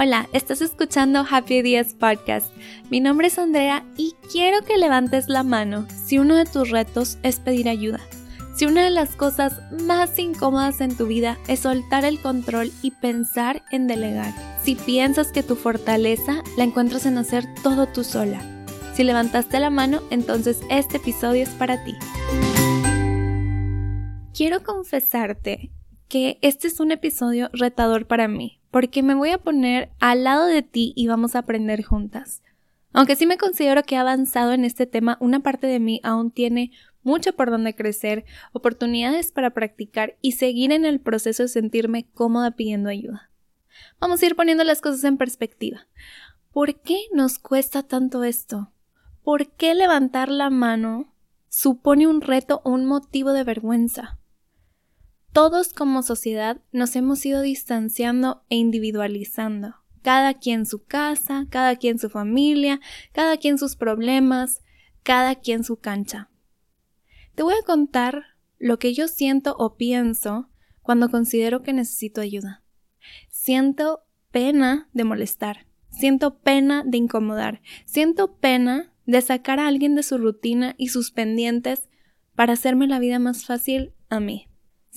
Hola, estás escuchando Happy Días Podcast. Mi nombre es Andrea y quiero que levantes la mano si uno de tus retos es pedir ayuda. Si una de las cosas más incómodas en tu vida es soltar el control y pensar en delegar. Si piensas que tu fortaleza la encuentras en hacer todo tú sola. Si levantaste la mano, entonces este episodio es para ti. Quiero confesarte que este es un episodio retador para mí, porque me voy a poner al lado de ti y vamos a aprender juntas. Aunque sí me considero que he avanzado en este tema, una parte de mí aún tiene mucho por donde crecer, oportunidades para practicar y seguir en el proceso de sentirme cómoda pidiendo ayuda. Vamos a ir poniendo las cosas en perspectiva. ¿Por qué nos cuesta tanto esto? ¿Por qué levantar la mano supone un reto o un motivo de vergüenza? Todos como sociedad nos hemos ido distanciando e individualizando. Cada quien su casa, cada quien su familia, cada quien sus problemas, cada quien su cancha. Te voy a contar lo que yo siento o pienso cuando considero que necesito ayuda. Siento pena de molestar, siento pena de incomodar, siento pena de sacar a alguien de su rutina y sus pendientes para hacerme la vida más fácil a mí.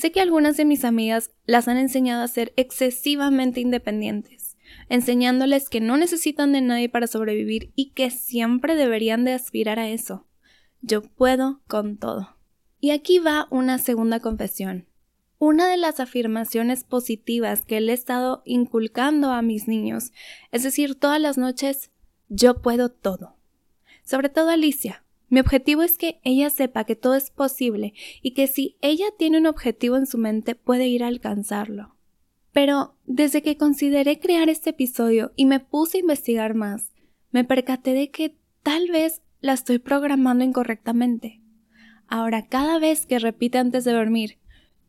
Sé que algunas de mis amigas las han enseñado a ser excesivamente independientes, enseñándoles que no necesitan de nadie para sobrevivir y que siempre deberían de aspirar a eso. Yo puedo con todo. Y aquí va una segunda confesión. Una de las afirmaciones positivas que le he estado inculcando a mis niños es decir todas las noches yo puedo todo. Sobre todo Alicia. Mi objetivo es que ella sepa que todo es posible y que si ella tiene un objetivo en su mente puede ir a alcanzarlo. Pero desde que consideré crear este episodio y me puse a investigar más, me percaté de que tal vez la estoy programando incorrectamente. Ahora, cada vez que repite antes de dormir,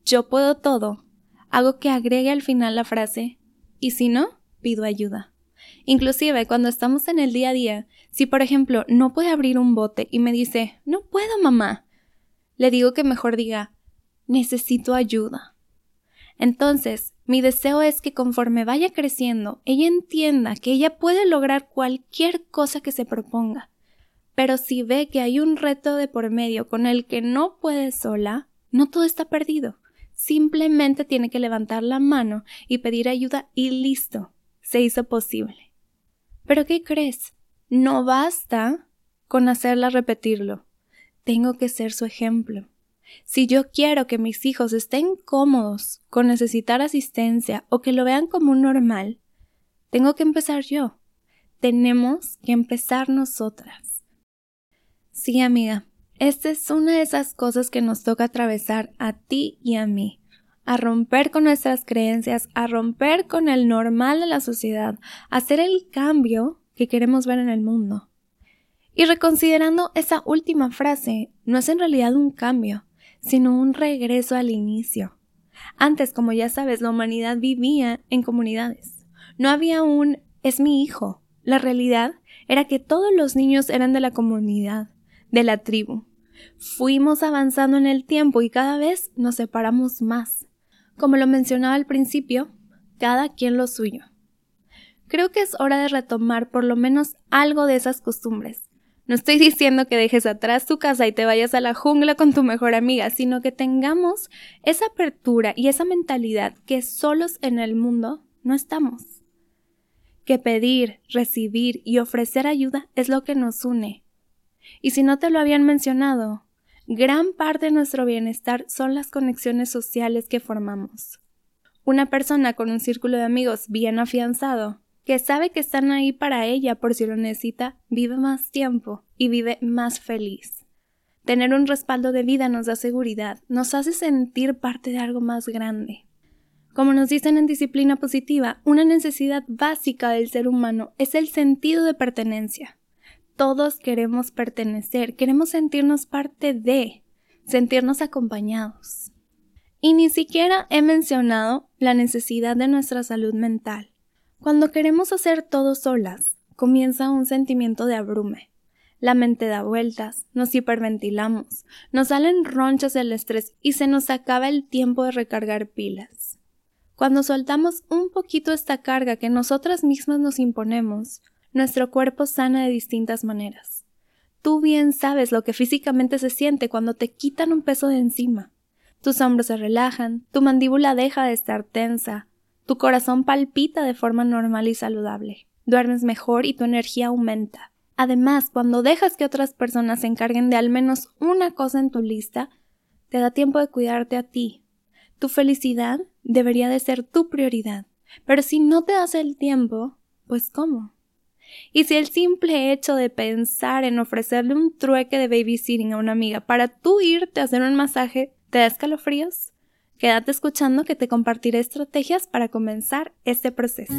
yo puedo todo, hago que agregue al final la frase, y si no, pido ayuda. Inclusive cuando estamos en el día a día, si por ejemplo no puede abrir un bote y me dice, no puedo mamá, le digo que mejor diga, necesito ayuda. Entonces, mi deseo es que conforme vaya creciendo, ella entienda que ella puede lograr cualquier cosa que se proponga, pero si ve que hay un reto de por medio con el que no puede sola, no todo está perdido. Simplemente tiene que levantar la mano y pedir ayuda y listo, se hizo posible. Pero ¿qué crees? No basta con hacerla repetirlo. Tengo que ser su ejemplo. Si yo quiero que mis hijos estén cómodos con necesitar asistencia o que lo vean como un normal, tengo que empezar yo. Tenemos que empezar nosotras. Sí, amiga, esta es una de esas cosas que nos toca atravesar a ti y a mí, a romper con nuestras creencias, a romper con el normal de la sociedad, a hacer el cambio que queremos ver en el mundo. Y reconsiderando esa última frase, no es en realidad un cambio, sino un regreso al inicio. Antes, como ya sabes, la humanidad vivía en comunidades. No había un es mi hijo. La realidad era que todos los niños eran de la comunidad de la tribu. Fuimos avanzando en el tiempo y cada vez nos separamos más. Como lo mencionaba al principio, cada quien lo suyo. Creo que es hora de retomar por lo menos algo de esas costumbres. No estoy diciendo que dejes atrás tu casa y te vayas a la jungla con tu mejor amiga, sino que tengamos esa apertura y esa mentalidad que solos en el mundo no estamos. Que pedir, recibir y ofrecer ayuda es lo que nos une, y si no te lo habían mencionado, gran parte de nuestro bienestar son las conexiones sociales que formamos. Una persona con un círculo de amigos bien afianzado, que sabe que están ahí para ella por si lo necesita, vive más tiempo y vive más feliz. Tener un respaldo de vida nos da seguridad, nos hace sentir parte de algo más grande. Como nos dicen en disciplina positiva, una necesidad básica del ser humano es el sentido de pertenencia todos queremos pertenecer, queremos sentirnos parte de, sentirnos acompañados. Y ni siquiera he mencionado la necesidad de nuestra salud mental. Cuando queremos hacer todo solas, comienza un sentimiento de abrume. La mente da vueltas, nos hiperventilamos, nos salen ronchas del estrés y se nos acaba el tiempo de recargar pilas. Cuando soltamos un poquito esta carga que nosotras mismas nos imponemos, nuestro cuerpo sana de distintas maneras. Tú bien sabes lo que físicamente se siente cuando te quitan un peso de encima. Tus hombros se relajan, tu mandíbula deja de estar tensa, tu corazón palpita de forma normal y saludable, duermes mejor y tu energía aumenta. Además, cuando dejas que otras personas se encarguen de al menos una cosa en tu lista, te da tiempo de cuidarte a ti. Tu felicidad debería de ser tu prioridad. Pero si no te das el tiempo, pues ¿cómo? Y si el simple hecho de pensar en ofrecerle un trueque de babysitting a una amiga para tú irte a hacer un masaje te da escalofríos, quédate escuchando que te compartiré estrategias para comenzar este proceso.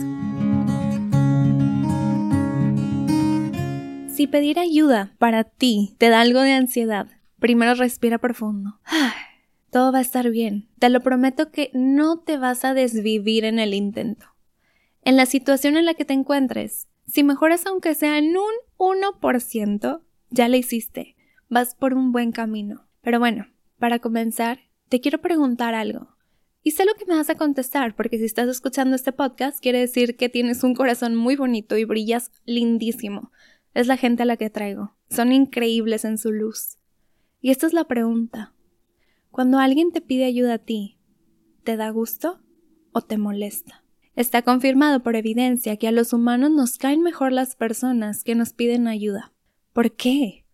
Si pedir ayuda para ti te da algo de ansiedad, primero respira profundo. Todo va a estar bien. Te lo prometo que no te vas a desvivir en el intento. En la situación en la que te encuentres, si mejoras aunque sea en un 1%, ya lo hiciste. Vas por un buen camino. Pero bueno, para comenzar, te quiero preguntar algo. Y sé lo que me vas a contestar, porque si estás escuchando este podcast, quiere decir que tienes un corazón muy bonito y brillas lindísimo. Es la gente a la que traigo. Son increíbles en su luz. Y esta es la pregunta. Cuando alguien te pide ayuda a ti, ¿te da gusto o te molesta? Está confirmado por evidencia que a los humanos nos caen mejor las personas que nos piden ayuda. ¿Por qué?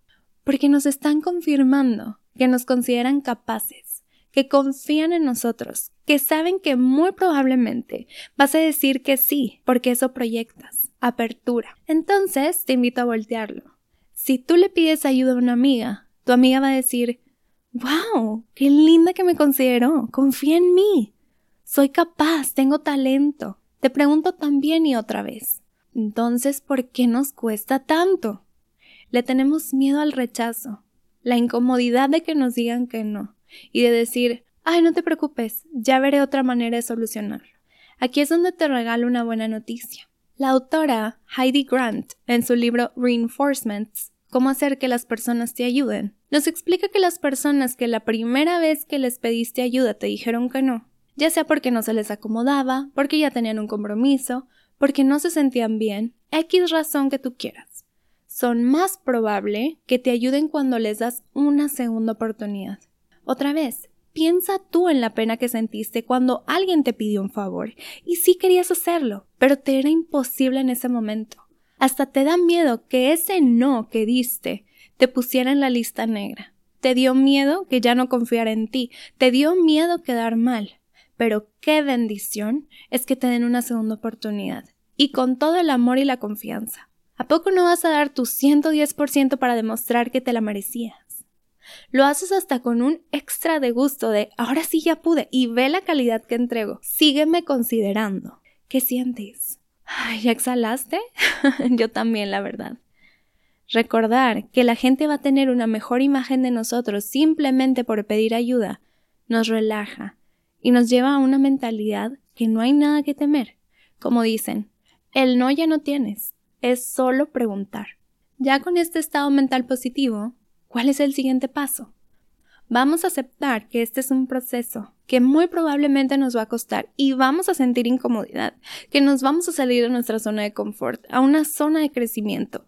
Porque nos están confirmando que nos consideran capaces, que confían en nosotros, que saben que muy probablemente vas a decir que sí, porque eso proyectas, apertura. Entonces te invito a voltearlo. Si tú le pides ayuda a una amiga, tu amiga va a decir, ¡Wow! ¡Qué linda que me consideró! Confía en mí. Soy capaz, tengo talento. Te pregunto también y otra vez. Entonces, ¿por qué nos cuesta tanto? Le tenemos miedo al rechazo, la incomodidad de que nos digan que no, y de decir, ay, no te preocupes, ya veré otra manera de solucionarlo. Aquí es donde te regalo una buena noticia. La autora Heidi Grant, en su libro Reinforcements, cómo hacer que las personas te ayuden, nos explica que las personas que la primera vez que les pediste ayuda te dijeron que no, ya sea porque no se les acomodaba, porque ya tenían un compromiso, porque no se sentían bien, X razón que tú quieras, son más probable que te ayuden cuando les das una segunda oportunidad. Otra vez, piensa tú en la pena que sentiste cuando alguien te pidió un favor y sí querías hacerlo, pero te era imposible en ese momento. Hasta te da miedo que ese no que diste te pusiera en la lista negra. Te dio miedo que ya no confiara en ti, te dio miedo quedar mal. Pero qué bendición es que te den una segunda oportunidad, y con todo el amor y la confianza. ¿A poco no vas a dar tu 110% para demostrar que te la merecías? Lo haces hasta con un extra de gusto de ahora sí ya pude y ve la calidad que entrego. Sígueme considerando. ¿Qué sientes? ¿ya exhalaste? Yo también, la verdad. Recordar que la gente va a tener una mejor imagen de nosotros simplemente por pedir ayuda nos relaja y nos lleva a una mentalidad que no hay nada que temer. Como dicen, el no ya no tienes, es solo preguntar. Ya con este estado mental positivo, ¿cuál es el siguiente paso? Vamos a aceptar que este es un proceso que muy probablemente nos va a costar y vamos a sentir incomodidad, que nos vamos a salir de nuestra zona de confort a una zona de crecimiento.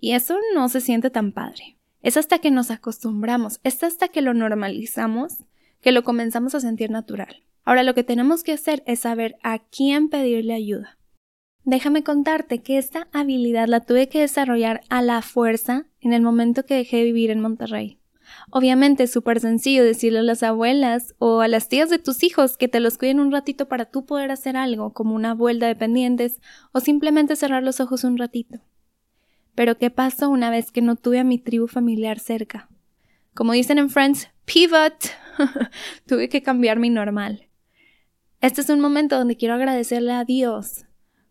Y eso no se siente tan padre. Es hasta que nos acostumbramos, es hasta que lo normalizamos, que lo comenzamos a sentir natural. Ahora lo que tenemos que hacer es saber a quién pedirle ayuda. Déjame contarte que esta habilidad la tuve que desarrollar a la fuerza en el momento que dejé de vivir en Monterrey. Obviamente es súper sencillo decirle a las abuelas o a las tías de tus hijos que te los cuiden un ratito para tú poder hacer algo, como una vuelta de pendientes, o simplemente cerrar los ojos un ratito. Pero ¿qué pasó una vez que no tuve a mi tribu familiar cerca? Como dicen en Friends, pivot. tuve que cambiar mi normal. Este es un momento donde quiero agradecerle a Dios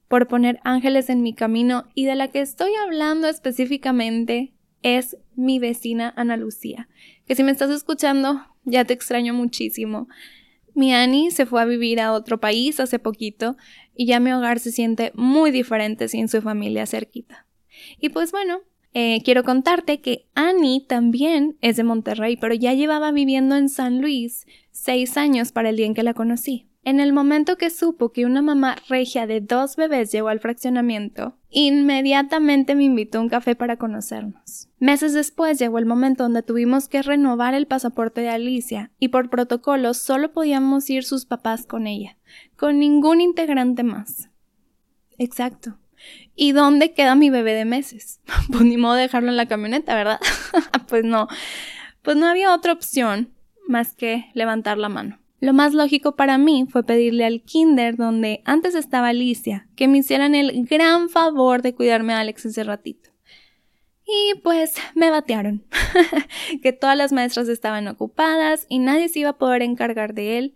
por poner ángeles en mi camino y de la que estoy hablando específicamente es mi vecina Ana Lucía, que si me estás escuchando, ya te extraño muchísimo. Mi Annie se fue a vivir a otro país hace poquito y ya mi hogar se siente muy diferente sin su familia cerquita. Y pues bueno, eh, quiero contarte que Annie también es de Monterrey, pero ya llevaba viviendo en San Luis seis años para el día en que la conocí. En el momento que supo que una mamá regia de dos bebés llegó al fraccionamiento, inmediatamente me invitó a un café para conocernos. Meses después llegó el momento donde tuvimos que renovar el pasaporte de Alicia y por protocolo solo podíamos ir sus papás con ella, con ningún integrante más. Exacto. ¿Y dónde queda mi bebé de meses? Pues ni modo dejarlo en la camioneta, ¿verdad? pues no. Pues no había otra opción más que levantar la mano. Lo más lógico para mí fue pedirle al kinder donde antes estaba Alicia que me hicieran el gran favor de cuidarme a Alex ese ratito. Y pues me batearon, que todas las maestras estaban ocupadas y nadie se iba a poder encargar de él.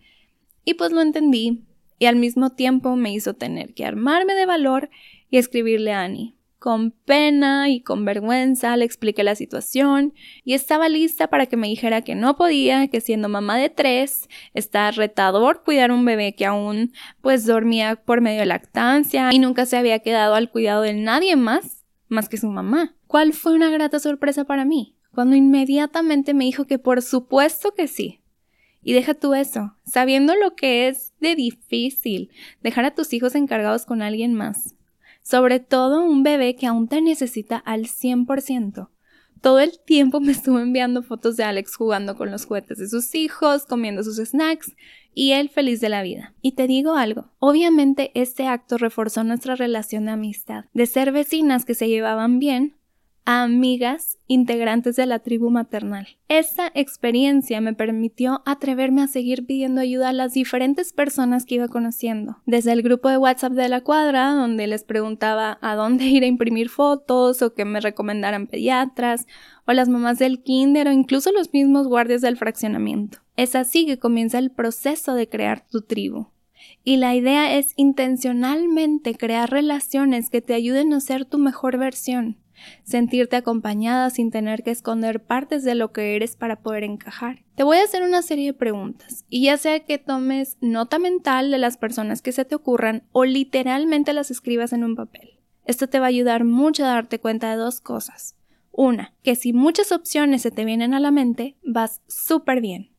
Y pues lo entendí y al mismo tiempo me hizo tener que armarme de valor y escribirle a Annie. Con pena y con vergüenza le expliqué la situación y estaba lista para que me dijera que no podía, que siendo mamá de tres, está retador cuidar un bebé que aún pues dormía por medio de lactancia y nunca se había quedado al cuidado de nadie más más que su mamá. ¿Cuál fue una grata sorpresa para mí? Cuando inmediatamente me dijo que por supuesto que sí. Y deja tú eso, sabiendo lo que es de difícil dejar a tus hijos encargados con alguien más sobre todo un bebé que aún te necesita al 100%. Todo el tiempo me estuvo enviando fotos de Alex jugando con los juguetes de sus hijos, comiendo sus snacks y él feliz de la vida. Y te digo algo, obviamente este acto reforzó nuestra relación de amistad, de ser vecinas que se llevaban bien, a amigas integrantes de la tribu maternal. Esta experiencia me permitió atreverme a seguir pidiendo ayuda a las diferentes personas que iba conociendo, desde el grupo de WhatsApp de la cuadra, donde les preguntaba a dónde ir a imprimir fotos o que me recomendaran pediatras, o las mamás del kinder o incluso los mismos guardias del fraccionamiento. Es así que comienza el proceso de crear tu tribu. Y la idea es intencionalmente crear relaciones que te ayuden a ser tu mejor versión, sentirte acompañada sin tener que esconder partes de lo que eres para poder encajar. Te voy a hacer una serie de preguntas y ya sea que tomes nota mental de las personas que se te ocurran o literalmente las escribas en un papel. Esto te va a ayudar mucho a darte cuenta de dos cosas. Una, que si muchas opciones se te vienen a la mente, vas súper bien.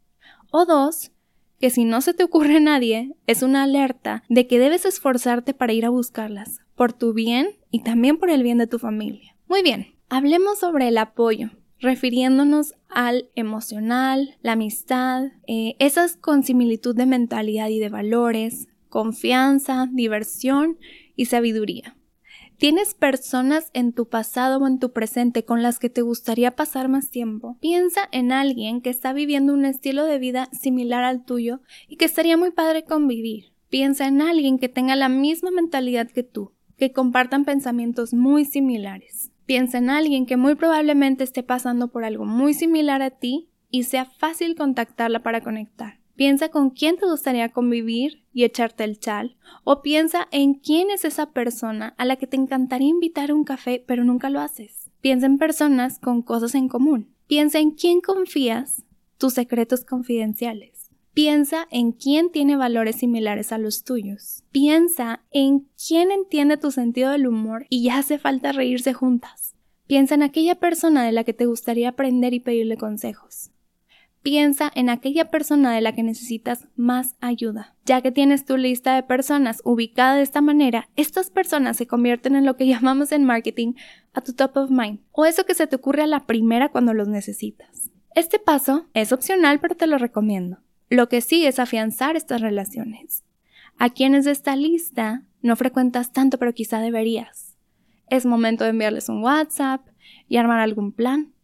O dos, que si no se te ocurre nadie, es una alerta de que debes esforzarte para ir a buscarlas, por tu bien y también por el bien de tu familia. Muy bien, hablemos sobre el apoyo, refiriéndonos al emocional, la amistad, eh, esas con similitud de mentalidad y de valores, confianza, diversión y sabiduría. ¿Tienes personas en tu pasado o en tu presente con las que te gustaría pasar más tiempo? Piensa en alguien que está viviendo un estilo de vida similar al tuyo y que estaría muy padre convivir. Piensa en alguien que tenga la misma mentalidad que tú, que compartan pensamientos muy similares. Piensa en alguien que muy probablemente esté pasando por algo muy similar a ti y sea fácil contactarla para conectar. Piensa con quién te gustaría convivir y echarte el chal, o piensa en quién es esa persona a la que te encantaría invitar a un café pero nunca lo haces. Piensa en personas con cosas en común. Piensa en quién confías, tus secretos confidenciales. Piensa en quién tiene valores similares a los tuyos. Piensa en quién entiende tu sentido del humor y ya hace falta reírse juntas. Piensa en aquella persona de la que te gustaría aprender y pedirle consejos. Piensa en aquella persona de la que necesitas más ayuda. Ya que tienes tu lista de personas ubicada de esta manera, estas personas se convierten en lo que llamamos en marketing a tu top of mind, o eso que se te ocurre a la primera cuando los necesitas. Este paso es opcional, pero te lo recomiendo. Lo que sí es afianzar estas relaciones. A quienes de esta lista no frecuentas tanto pero quizá deberías. Es momento de enviarles un WhatsApp y armar algún plan.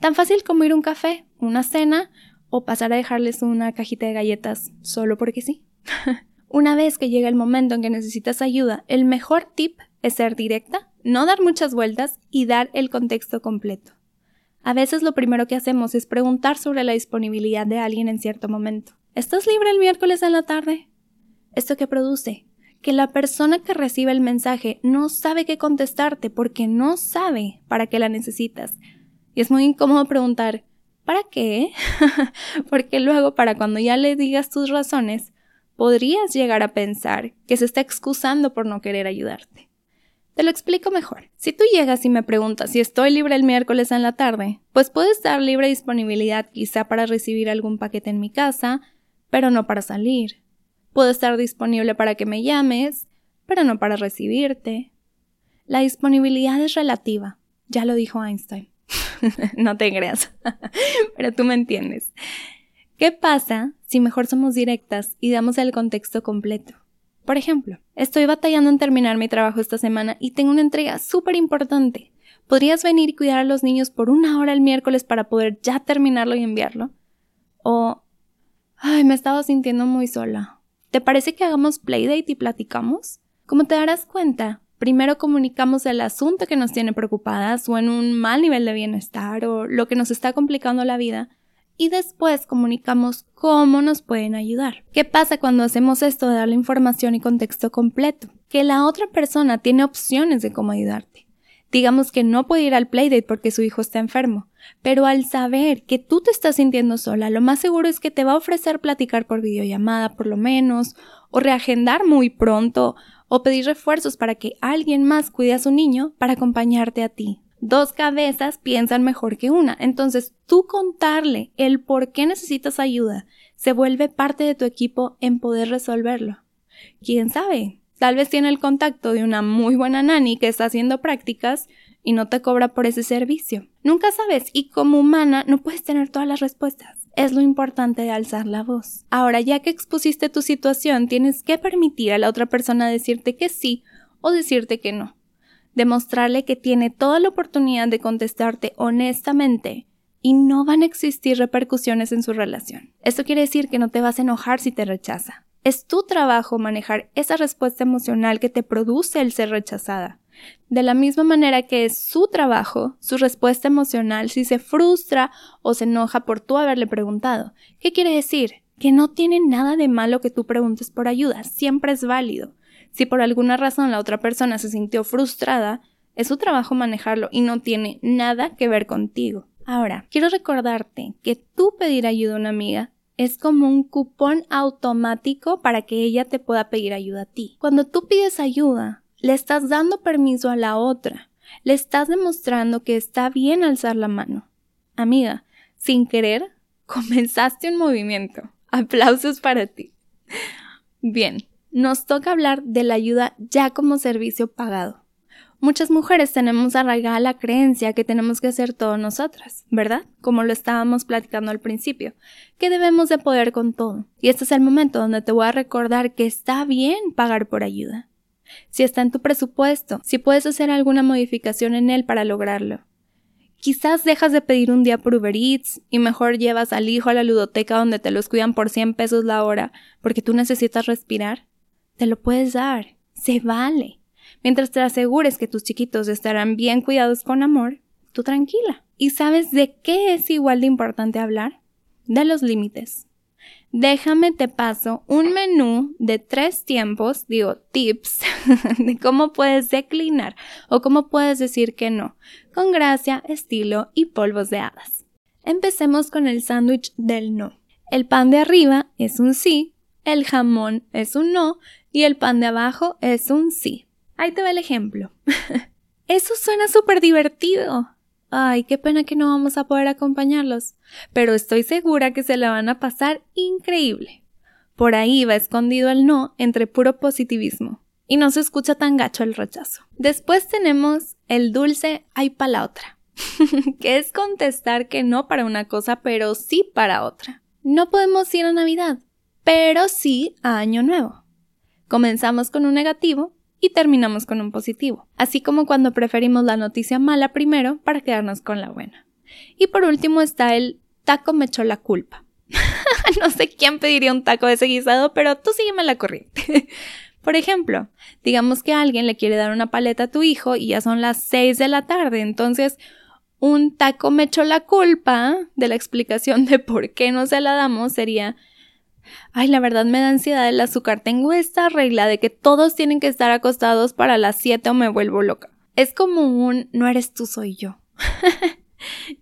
Tan fácil como ir a un café, una cena o pasar a dejarles una cajita de galletas solo porque sí. una vez que llega el momento en que necesitas ayuda, el mejor tip es ser directa, no dar muchas vueltas y dar el contexto completo. A veces lo primero que hacemos es preguntar sobre la disponibilidad de alguien en cierto momento. ¿Estás libre el miércoles en la tarde? ¿Esto qué produce? Que la persona que recibe el mensaje no sabe qué contestarte porque no sabe para qué la necesitas. Y es muy incómodo preguntar, ¿para qué? porque luego para cuando ya le digas tus razones, podrías llegar a pensar que se está excusando por no querer ayudarte. Te lo explico mejor. Si tú llegas y me preguntas si estoy libre el miércoles en la tarde, pues puedes dar libre disponibilidad quizá para recibir algún paquete en mi casa, pero no para salir. Puedo estar disponible para que me llames, pero no para recibirte. La disponibilidad es relativa, ya lo dijo Einstein. no te creas, pero tú me entiendes. ¿Qué pasa si mejor somos directas y damos el contexto completo? Por ejemplo, estoy batallando en terminar mi trabajo esta semana y tengo una entrega súper importante. ¿Podrías venir y cuidar a los niños por una hora el miércoles para poder ya terminarlo y enviarlo? O, ay, me estaba sintiendo muy sola. ¿Te parece que hagamos playdate y platicamos? Como te darás cuenta, primero comunicamos el asunto que nos tiene preocupadas o en un mal nivel de bienestar o lo que nos está complicando la vida y después comunicamos cómo nos pueden ayudar. ¿Qué pasa cuando hacemos esto de dar la información y contexto completo? Que la otra persona tiene opciones de cómo ayudarte. Digamos que no puede ir al playdate porque su hijo está enfermo, pero al saber que tú te estás sintiendo sola, lo más seguro es que te va a ofrecer platicar por videollamada por lo menos, o reagendar muy pronto, o pedir refuerzos para que alguien más cuide a su niño para acompañarte a ti. Dos cabezas piensan mejor que una. Entonces, tú contarle el por qué necesitas ayuda se vuelve parte de tu equipo en poder resolverlo. ¿Quién sabe? Tal vez tiene el contacto de una muy buena nani que está haciendo prácticas y no te cobra por ese servicio. Nunca sabes y como humana no puedes tener todas las respuestas. Es lo importante de alzar la voz. Ahora, ya que expusiste tu situación, tienes que permitir a la otra persona decirte que sí o decirte que no demostrarle que tiene toda la oportunidad de contestarte honestamente y no van a existir repercusiones en su relación. Esto quiere decir que no te vas a enojar si te rechaza. Es tu trabajo manejar esa respuesta emocional que te produce el ser rechazada. De la misma manera que es su trabajo, su respuesta emocional si se frustra o se enoja por tú haberle preguntado. ¿Qué quiere decir? Que no tiene nada de malo que tú preguntes por ayuda, siempre es válido. Si por alguna razón la otra persona se sintió frustrada, es su trabajo manejarlo y no tiene nada que ver contigo. Ahora, quiero recordarte que tú pedir ayuda a una amiga es como un cupón automático para que ella te pueda pedir ayuda a ti. Cuando tú pides ayuda, le estás dando permiso a la otra, le estás demostrando que está bien alzar la mano. Amiga, sin querer, comenzaste un movimiento. Aplausos para ti. Bien, nos toca hablar de la ayuda ya como servicio pagado. Muchas mujeres tenemos arraigada la creencia que tenemos que hacer todo nosotras, ¿verdad? Como lo estábamos platicando al principio, que debemos de poder con todo. Y este es el momento donde te voy a recordar que está bien pagar por ayuda. Si está en tu presupuesto, si puedes hacer alguna modificación en él para lograrlo. Quizás dejas de pedir un día por Uber Eats y mejor llevas al hijo a la ludoteca donde te los cuidan por 100 pesos la hora porque tú necesitas respirar te lo puedes dar, se vale. Mientras te asegures que tus chiquitos estarán bien cuidados con amor, tú tranquila. ¿Y sabes de qué es igual de importante hablar? De los límites. Déjame te paso un menú de tres tiempos, digo tips, de cómo puedes declinar o cómo puedes decir que no, con gracia, estilo y polvos de hadas. Empecemos con el sándwich del no. El pan de arriba es un sí, el jamón es un no y el pan de abajo es un sí. Ahí te va el ejemplo. Eso suena súper divertido. Ay, qué pena que no vamos a poder acompañarlos, pero estoy segura que se la van a pasar increíble. Por ahí va escondido el no entre puro positivismo, y no se escucha tan gacho el rechazo. Después tenemos el dulce hay para la otra, que es contestar que no para una cosa, pero sí para otra. No podemos ir a Navidad, pero sí a Año Nuevo. Comenzamos con un negativo y terminamos con un positivo, así como cuando preferimos la noticia mala primero para quedarnos con la buena. Y por último está el taco me echó la culpa. no sé quién pediría un taco de ese guisado, pero tú sígueme la corriente. por ejemplo, digamos que alguien le quiere dar una paleta a tu hijo y ya son las 6 de la tarde, entonces un taco me echó la culpa de la explicación de por qué no se la damos sería Ay, la verdad me da ansiedad el azúcar. Tengo esta regla de que todos tienen que estar acostados para las 7 o me vuelvo loca. Es como un no eres tú, soy yo.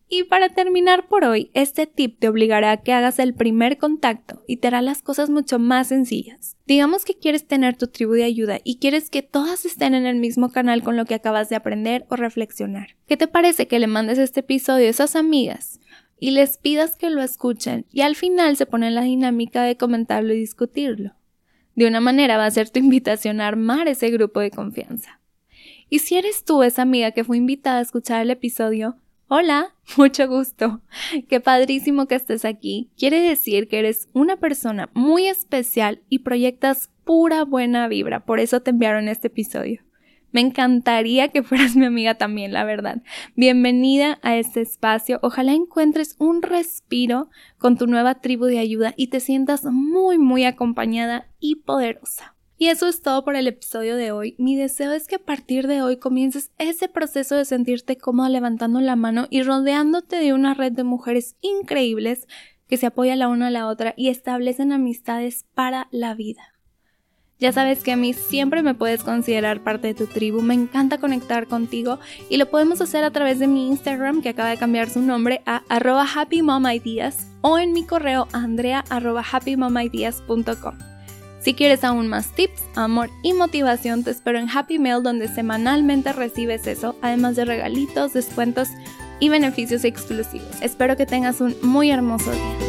y para terminar por hoy, este tip te obligará a que hagas el primer contacto y te hará las cosas mucho más sencillas. Digamos que quieres tener tu tribu de ayuda y quieres que todas estén en el mismo canal con lo que acabas de aprender o reflexionar. ¿Qué te parece que le mandes este episodio a esas amigas y les pidas que lo escuchen y al final se pone la dinámica de comentarlo y discutirlo. De una manera va a ser tu invitación a armar ese grupo de confianza. Y si eres tú esa amiga que fue invitada a escuchar el episodio, hola, mucho gusto. Qué padrísimo que estés aquí. Quiere decir que eres una persona muy especial y proyectas pura buena vibra. Por eso te enviaron este episodio. Me encantaría que fueras mi amiga también, la verdad. Bienvenida a este espacio. Ojalá encuentres un respiro con tu nueva tribu de ayuda y te sientas muy, muy acompañada y poderosa. Y eso es todo por el episodio de hoy. Mi deseo es que a partir de hoy comiences ese proceso de sentirte cómoda levantando la mano y rodeándote de una red de mujeres increíbles que se apoyan la una a la otra y establecen amistades para la vida. Ya sabes que a mí siempre me puedes considerar parte de tu tribu, me encanta conectar contigo y lo podemos hacer a través de mi Instagram que acaba de cambiar su nombre a arroba happymomideas o en mi correo andrea arroba. Si quieres aún más tips, amor y motivación, te espero en Happy Mail donde semanalmente recibes eso, además de regalitos, descuentos y beneficios exclusivos. Espero que tengas un muy hermoso día.